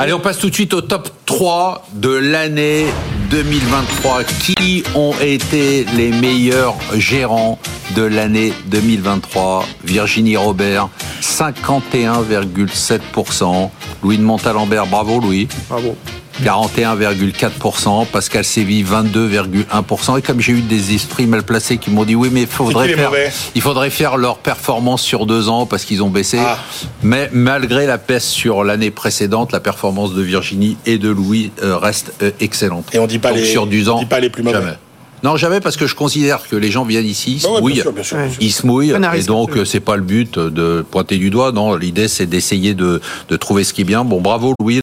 Allez, on passe tout de suite au top 3 de l'année 2023. Qui ont été les meilleurs gérants de l'année 2023 Virginie Robert, 51,7%. Louis de Montalembert, bravo Louis. Bravo. 41,4%, Pascal Séville 22,1%. Et comme j'ai eu des esprits mal placés qui m'ont dit oui, mais il faudrait, faire, mauvais il faudrait faire leur performance sur deux ans parce qu'ils ont baissé. Ah. Mais malgré la peste sur l'année précédente, la performance de Virginie et de Louis euh, reste euh, excellente. Et on dit pas Donc, les- sur 10 on ans, dit pas les plus mauvais. Jamais. Non, jamais parce que je considère que les gens viennent ici, ils se Bah bien mouillent, sûr, bien sûr, bien Ouais. sûr. ils se mouillent, On et donc euh, c'est pas le but de pointer du doigt. Non, l'idée c'est d'essayer de, de trouver ce qui est bien. Bon, bravo Louis.